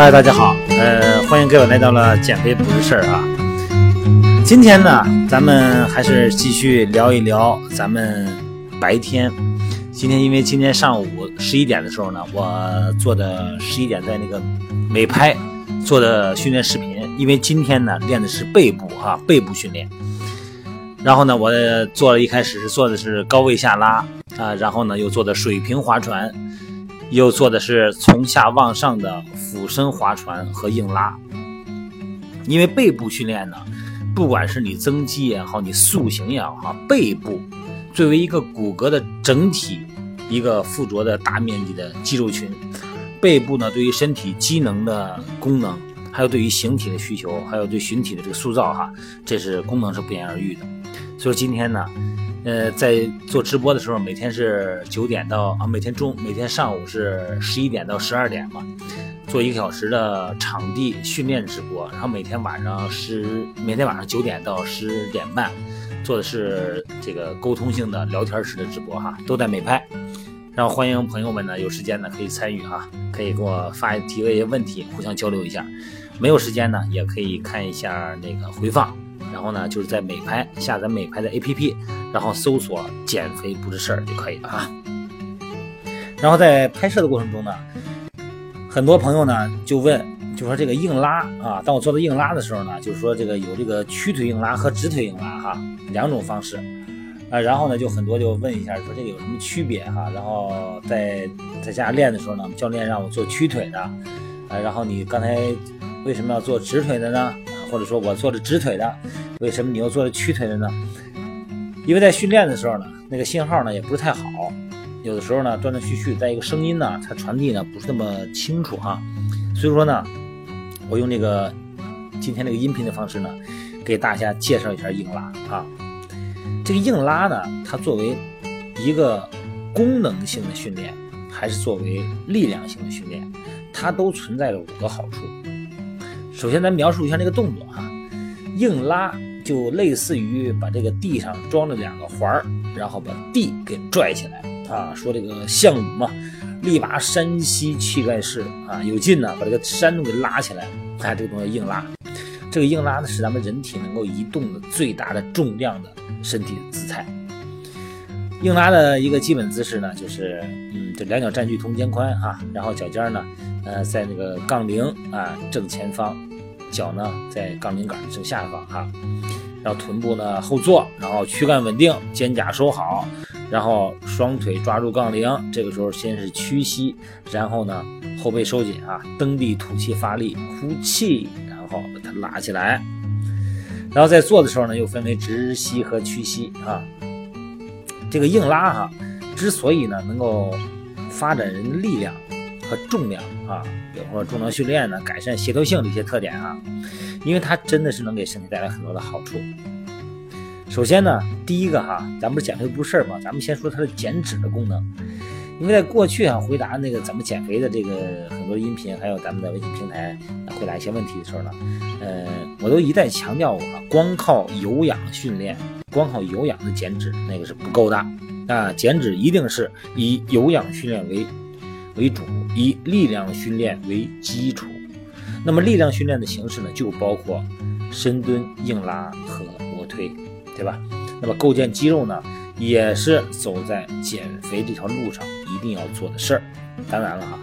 嗨，大家好，呃，欢迎各位来到了减肥不是事儿啊。今天呢，咱们还是继续聊一聊咱们白天。今天因为今天上午十一点的时候呢，我做的十一点在那个美拍做的训练视频。因为今天呢练的是背部哈，背部训练。然后呢，我做了一开始是做的是高位下拉啊，然后呢又做的水平划船。又做的是从下往上的俯身划船和硬拉，因为背部训练呢，不管是你增肌也好，你塑形也好，背部作为一个骨骼的整体，一个附着的大面积的肌肉群，背部呢对于身体机能的功能，还有对于形体的需求，还有对形体的这个塑造哈，这是功能是不言而喻的。所以今天呢。呃，在做直播的时候，每天是九点到啊，每天中每天上午是十一点到十二点嘛，做一个小时的场地训练直播，然后每天晚上十每天晚上九点到十点半，做的是这个沟通性的聊天式的直播哈，都在美拍，然后欢迎朋友们呢有时间呢可以参与哈，可以给我发提个一些问题，互相交流一下，没有时间呢也可以看一下那个回放。然后呢，就是在美拍下载美拍的 APP，然后搜索“减肥不是事儿”就可以了啊。然后在拍摄的过程中呢，很多朋友呢就问，就说这个硬拉啊，当我做的硬拉的时候呢，就是说这个有这个屈腿硬拉和直腿硬拉哈两种方式啊。然后呢，就很多就问一下，说这个有什么区别哈？然后在在家练的时候呢，教练让我做屈腿的啊，然后你刚才为什么要做直腿的呢？或者说我做的直腿的，为什么你又做的屈腿的呢？因为在训练的时候呢，那个信号呢也不是太好，有的时候呢断断续续，在一个声音呢它传递呢不是那么清楚哈。所以说呢，我用这个今天这个音频的方式呢，给大家介绍一下硬拉啊。这个硬拉呢，它作为一个功能性的训练，还是作为力量性的训练，它都存在着五个好处。首先，咱描述一下这个动作哈，硬拉就类似于把这个地上装了两个环儿，然后把地给拽起来啊。说这个项羽嘛，力拔山兮气盖世啊，有劲呢，把这个山都给拉起来。看这个东西硬拉，这个硬拉呢是咱们人体能够移动的最大的重量的身体姿态。硬拉的一个基本姿势呢，就是嗯，这两脚占据同肩宽啊，然后脚尖呢，呃，在那个杠铃啊正前方。脚呢在杠铃杆的正下方哈，然后臀部呢后坐，然后躯干稳定，肩胛收好，然后双腿抓住杠铃，这个时候先是屈膝，然后呢后背收紧啊，蹬地吐气发力，呼气，然后把它拉起来，然后在做的时候呢又分为直膝和屈膝啊，这个硬拉哈，之所以呢能够发展人的力量。和重量啊，比如说重量训练呢，改善协调性这些特点啊，因为它真的是能给身体带来很多的好处。首先呢，第一个哈，咱不是减肥不是事儿嘛，咱们先说它的减脂的功能。因为在过去啊，回答那个怎么减肥的这个很多音频，还有咱们的微信平台回答一些问题的时候呢，呃，我都一再强调过，光靠有氧训练，光靠有氧的减脂那个是不够的啊，减脂一定是以有氧训练为。为主，以力量训练为基础。那么力量训练的形式呢，就包括深蹲、硬拉和卧推，对吧？那么构建肌肉呢，也是走在减肥这条路上一定要做的事儿。当然了哈，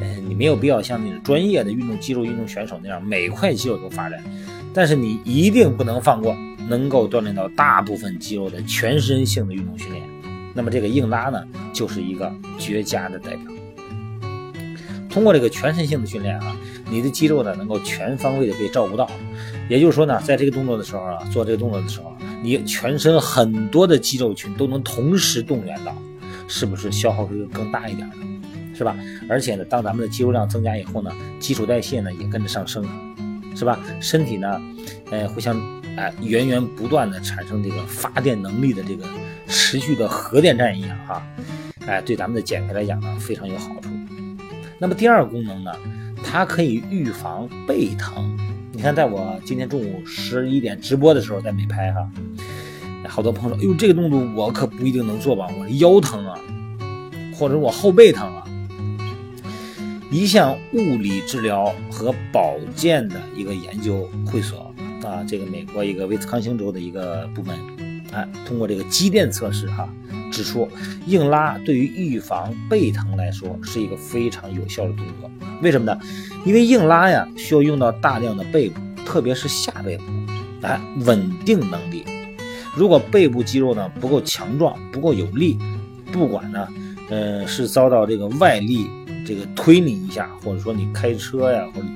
呃，你没有必要像那种专业的运动肌肉运动选手那样每块肌肉都发展，但是你一定不能放过能够锻炼到大部分肌肉的全身性的运动训练。那么这个硬拉呢，就是一个绝佳的代表。通过这个全身性的训练啊，你的肌肉呢能够全方位的被照顾到。也就是说呢，在这个动作的时候啊，做这个动作的时候，你全身很多的肌肉群都能同时动员到，是不是消耗会更大一点呢？是吧？而且呢，当咱们的肌肉量增加以后呢，基础代谢呢也跟着上升，是吧？身体呢，呃，会像哎源源不断的产生这个发电能力的这个持续的核电站一样哈，哎，对咱们的减肥来讲呢非常有好处。那么第二个功能呢，它可以预防背疼。你看，在我今天中午十一点直播的时候，在美拍哈，好多朋友说：“哎呦，这个动作我可不一定能做吧，我腰疼啊，或者我后背疼啊。”一项物理治疗和保健的一个研究会所啊，这个美国一个威斯康星州的一个部门，哎，通过这个肌电测试哈，指出硬拉对于预防背疼来说是一个非常有效的动作。为什么呢？因为硬拉呀需要用到大量的背部，特别是下背部，哎，稳定能力。如果背部肌肉呢不够强壮、不够有力，不管呢，呃，是遭到这个外力这个推你一下，或者说你开车呀，或者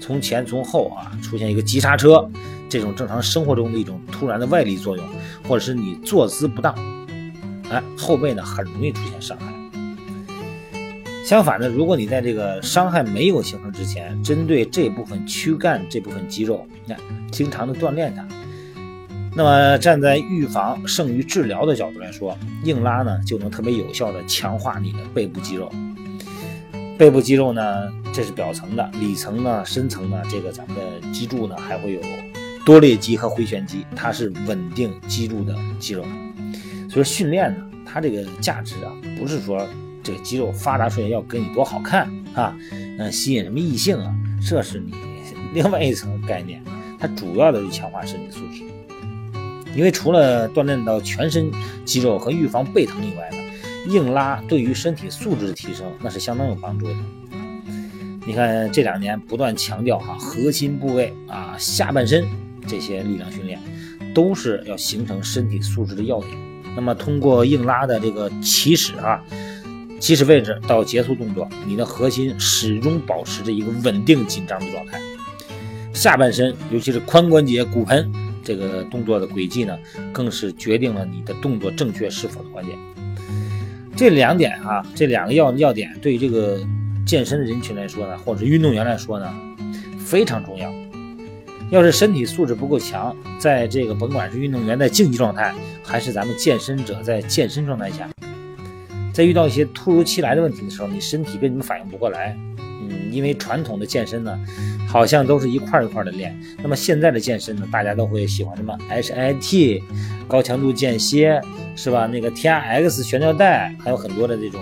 从前从后啊出现一个急刹车，这种正常生活中的一种突然的外力作用，或者是你坐姿不当，哎，后背呢很容易出现伤害。相反呢，如果你在这个伤害没有形成之前，针对这部分躯干这部分肌肉，你看经常的锻炼它。那么站在预防胜于治疗的角度来说，硬拉呢就能特别有效的强化你的背部肌肉。背部肌肉呢，这是表层的，里层呢、深层呢，这个咱们的脊柱呢还会有多裂肌和回旋肌，它是稳定脊柱的肌肉。所以训练呢，它这个价值啊，不是说这个肌肉发达出来要给你多好看啊，嗯，吸引什么异性啊，这是你 另外一层概念。它主要的是强化身体素质。因为除了锻炼到全身肌肉和预防背疼以外呢，硬拉对于身体素质的提升那是相当有帮助的。你看这两年不断强调哈，核心部位啊、下半身这些力量训练，都是要形成身体素质的要点。那么通过硬拉的这个起始啊、起始位置到结束动作，你的核心始终保持着一个稳定紧张的状态。下半身尤其是髋关节、骨盆。这个动作的轨迹呢，更是决定了你的动作正确是否的关键。这两点啊，这两个要要点，对于这个健身的人群来说呢，或者运动员来说呢，非常重要。要是身体素质不够强，在这个甭管是运动员在竞技状态，还是咱们健身者在健身状态下，在遇到一些突如其来的问题的时候，你身体根本反应不过来。嗯，因为传统的健身呢。好像都是一块一块的练。那么现在的健身呢，大家都会喜欢什么 HIT 高强度间歇，是吧？那个 TRX 悬吊带，还有很多的这种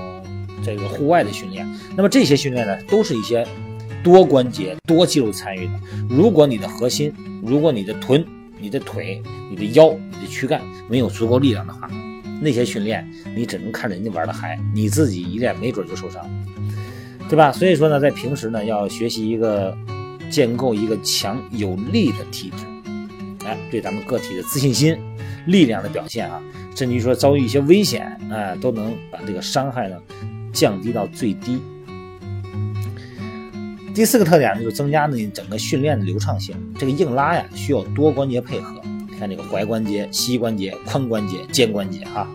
这个户外的训练。那么这些训练呢，都是一些多关节、多肌肉参与的。如果你的核心、如果你的臀、你的腿、你的腰、你的躯干没有足够力量的话，那些训练你只能看人家玩的嗨，你自己一练没准就受伤，对吧？所以说呢，在平时呢，要学习一个。建构一个强有力的体质，哎，对咱们个体的自信心、力量的表现啊，甚至于说遭遇一些危险，哎，都能把这个伤害呢降低到最低。第四个特点呢就是增加呢整个训练的流畅性。这个硬拉呀，需要多关节配合。看这个踝关节、膝关节、髋关节、肩关节哈。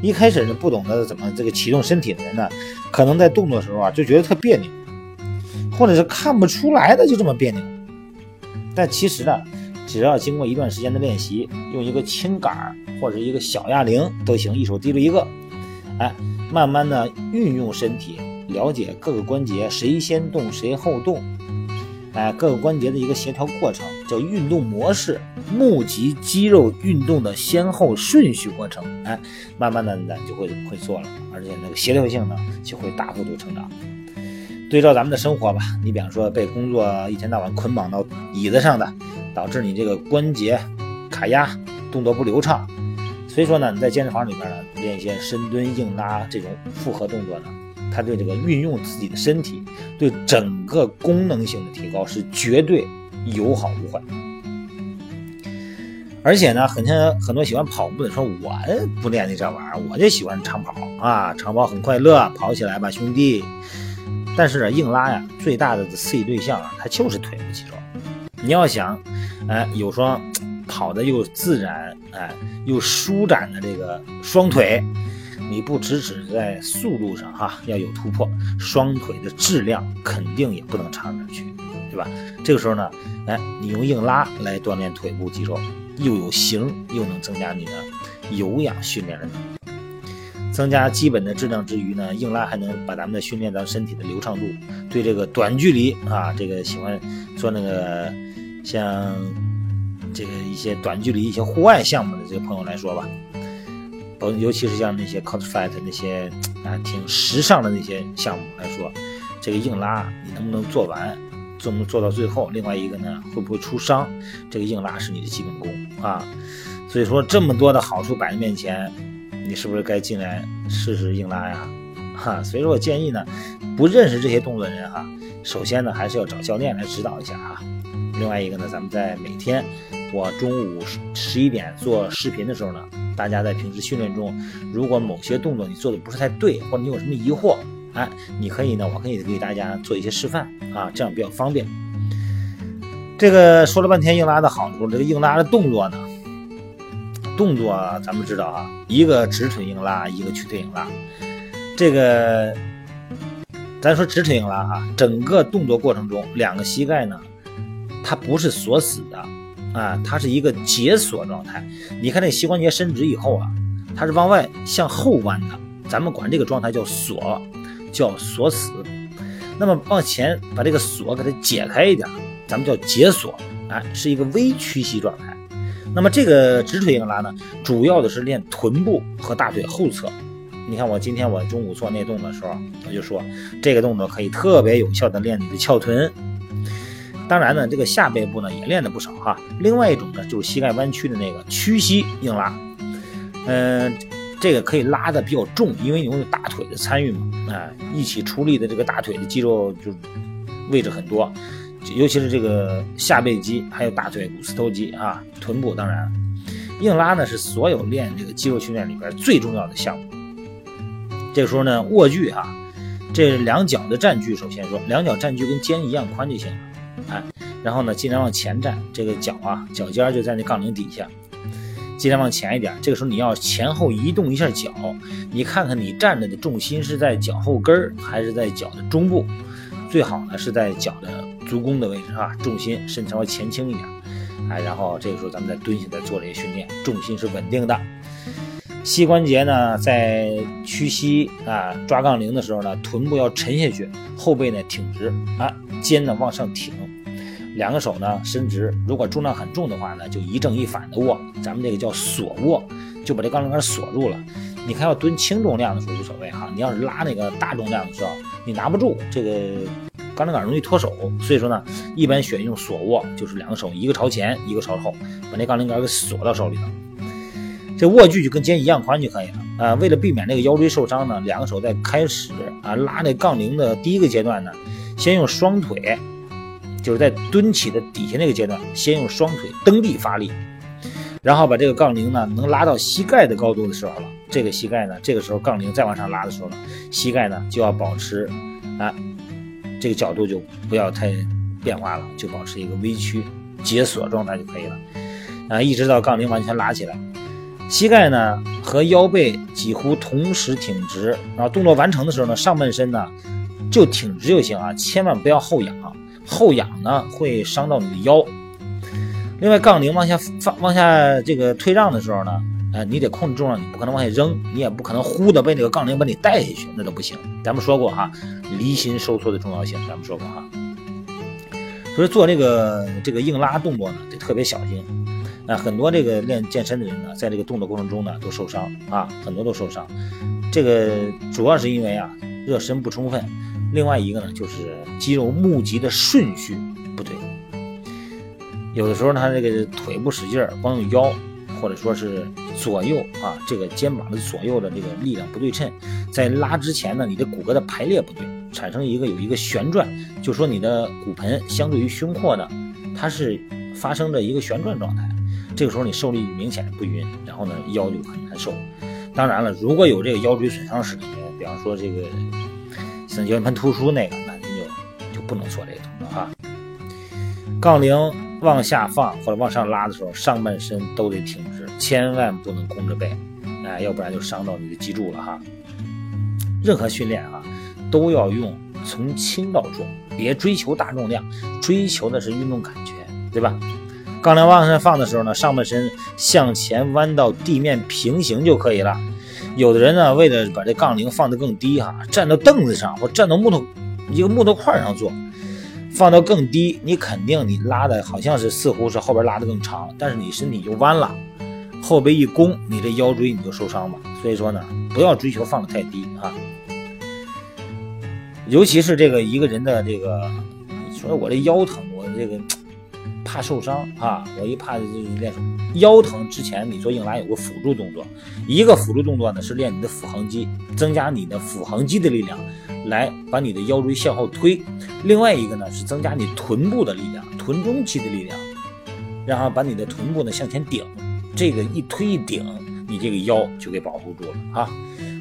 一开始呢不懂得怎么这个启动身体的人呢，可能在动作时候啊就觉得特别扭。或者是看不出来的就这么别扭，但其实呢，只要经过一段时间的练习，用一个轻杆或者一个小哑铃都行，一手提着一个，哎，慢慢的运用身体，了解各个关节谁先动谁后动，哎，各个关节的一个协调过程，叫运动模式，募集肌肉运动的先后顺序过程，哎，慢慢的呢就会会做了，而且那个协调性呢就会大幅度成长。对照咱们的生活吧，你比方说被工作一天到晚捆绑到椅子上的，导致你这个关节卡压，动作不流畅。所以说呢，你在健身房里边呢练一些深蹲、硬拉这种复合动作呢，它对这个运用自己的身体，对整个功能性的提高是绝对有好无坏。而且呢，很多很多喜欢跑步的说，我不练那这玩意儿，我就喜欢长跑啊，长跑很快乐，跑起来吧，兄弟。但是硬拉呀，最大的刺激对象啊，它就是腿部肌肉。你要想，哎，有双跑的又自然，哎，又舒展的这个双腿，你不只只在速度上哈要有突破，双腿的质量肯定也不能差哪去，对吧？这个时候呢，哎，你用硬拉来锻炼腿部肌肉，又有型，又能增加你的有氧训练的能力。增加基本的质量之余呢，硬拉还能把咱们的训练到身体的流畅度。对这个短距离啊，这个喜欢做那个像这个一些短距离、一些户外项目的这个朋友来说吧，尤尤其是像那些 cos fight 那些啊挺时尚的那些项目来说，这个硬拉你能不能做完，做做到最后？另外一个呢，会不会出伤？这个硬拉是你的基本功啊。所以说这么多的好处摆在面前，你是不是该进来试试硬拉呀？哈，所以说我建议呢，不认识这些动作的人哈，首先呢还是要找教练来指导一下哈。另外一个呢，咱们在每天我中午十十一点做视频的时候呢，大家在平时训练中，如果某些动作你做的不是太对，或者你有什么疑惑，哎，你可以呢，我可以给大家做一些示范啊，这样比较方便。这个说了半天硬拉的好处，这个硬拉的动作呢，动作咱们知道啊，一个直腿硬拉，一个曲腿硬拉。这个咱说直腿硬拉哈，整个动作过程中，两个膝盖呢，它不是锁死的啊，它是一个解锁状态。你看这膝关节伸直以后啊，它是往外向后弯的，咱们管这个状态叫锁，叫锁死。那么往前把这个锁给它解开一点，咱们叫解锁，哎，是一个微屈膝状态。那么这个直腿硬拉呢，主要的是练臀部和大腿后侧。你看我今天我中午做那动作的时候，我就说这个动作可以特别有效的练你的翘臀。当然呢，这个下背部呢也练了不少哈。另外一种呢就是膝盖弯曲的那个屈膝硬拉，嗯，这个可以拉的比较重，因为你用大腿的参与嘛，啊，一起出力的这个大腿的肌肉就位置很多，尤其是这个下背肌，还有大腿股四头肌啊，臀部当然，硬拉呢是所有练这个肌肉训练里边最重要的项目。这时候呢，握距哈，这两脚的站距，首先说两脚站距跟肩一样宽就行了，哎，然后呢，尽量往前站，这个脚啊，脚尖就在那杠铃底下，尽量往前一点。这个时候你要前后移动一下脚，你看看你站着的重心是在脚后跟儿还是在脚的中部，最好呢是在脚的足弓的位置啊，重心伸稍微前倾一点，哎，然后这个时候咱们再蹲下再做这些训练，重心是稳定的。膝关节呢，在屈膝啊抓杠铃的时候呢，臀部要沉下去，后背呢挺直啊，肩呢往上挺，两个手呢伸直。如果重量很重的话呢，就一正一反的握，咱们这个叫锁握，就把这杠铃杆锁住了。你看要蹲轻重量的时候无所谓哈，你要是拉那个大重量的时候，你拿不住这个杠铃杆容易脱手，所以说呢，一般选用锁握，就是两个手一个朝前，一个朝后，把那杠铃杆给锁到手里头。这握距就跟肩一样宽就可以了啊！为了避免这个腰椎受伤呢，两个手在开始啊拉那杠铃的第一个阶段呢，先用双腿，就是在蹲起的底下那个阶段，先用双腿蹬地发力，然后把这个杠铃呢能拉到膝盖的高度的时候了，这个膝盖呢，这个时候杠铃再往上拉的时候呢，膝盖呢就要保持啊这个角度就不要太变化了，就保持一个微曲解锁状态就可以了啊，一直到杠铃完全拉起来。膝盖呢和腰背几乎同时挺直，然后动作完成的时候呢，上半身呢就挺直就行啊，千万不要后仰，后仰呢会伤到你的腰。另外，杠铃往下放、往下这个退让的时候呢，呃，你得控制重量，你不可能往下扔，你也不可能呼的被这个杠铃把你带下去，那都不行。咱们说过哈，离心收缩的重要性，咱们说过哈。所以做这个这个硬拉动作呢，得特别小心。那很多这个练健身的人呢，在这个动作过程中呢，都受伤啊，很多都受伤。这个主要是因为啊，热身不充分。另外一个呢，就是肌肉募集的顺序不对。有的时候他这个腿不使劲儿，光用腰，或者说是左右啊，这个肩膀的左右的这个力量不对称，在拉之前呢，你的骨骼的排列不对，产生一个有一个旋转，就说你的骨盆相对于胸廓呢，它是发生着一个旋转状态。这个时候你受力明显不匀，然后呢腰就很难受。当然了，如果有这个腰椎损伤史，比方说这个像腰间盘突出那个，那您就就不能做这个动作哈。杠铃往下放或者往上拉的时候，上半身都得挺直，千万不能弓着背，哎，要不然就伤到你的脊柱了哈。任何训练啊，都要用从轻到重，别追求大重量，追求的是运动感觉，对吧？杠铃往上放的时候呢，上半身向前弯到地面平行就可以了。有的人呢，为了把这杠铃放得更低哈，站到凳子上或站到木头一个木头块上做，放到更低，你肯定你拉的好像是似乎是后边拉的更长，但是你身体就弯了，后背一弓，你这腰椎你就受伤了。所以说呢，不要追求放的太低啊。尤其是这个一个人的这个，说我这腰疼，我这个怕受伤啊，我一怕就是练腰疼之前，你做硬拉有个辅助动作，一个辅助动作呢是练你的腹横肌，增加你的腹横肌的力量，来把你的腰椎向后推；另外一个呢是增加你臀部的力量，臀中肌的力量，然后把你的臀部呢向前顶，这个一推一顶，你这个腰就给保护住了啊。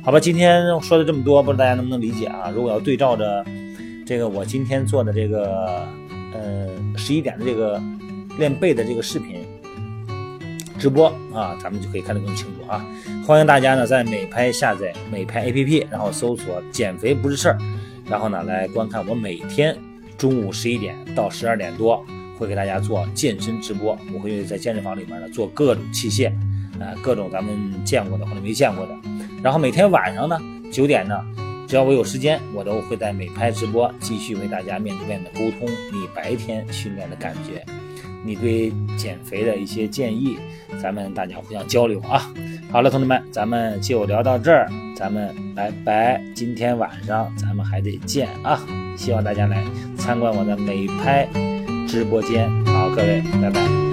好吧，今天说的这么多，不知道大家能不能理解啊？如果要对照着这个我今天做的这个呃十一点的这个练背的这个视频直播啊，咱们就可以看得更清楚啊。欢迎大家呢在美拍下载美拍 APP，然后搜索“减肥不是事儿”，然后呢来观看我每天中午十一点到十二点多会给大家做健身直播，我会在健身房里面呢做各种器械啊，各种咱们见过的或者没见过的。然后每天晚上呢，九点呢，只要我有时间，我都会在美拍直播继续为大家面对面的沟通你白天训练的感觉，你对减肥的一些建议，咱们大家互相交流啊。好了，同志们，咱们就聊到这儿，咱们拜拜。今天晚上咱们还得见啊，希望大家来参观我的美拍直播间。好，各位，拜拜。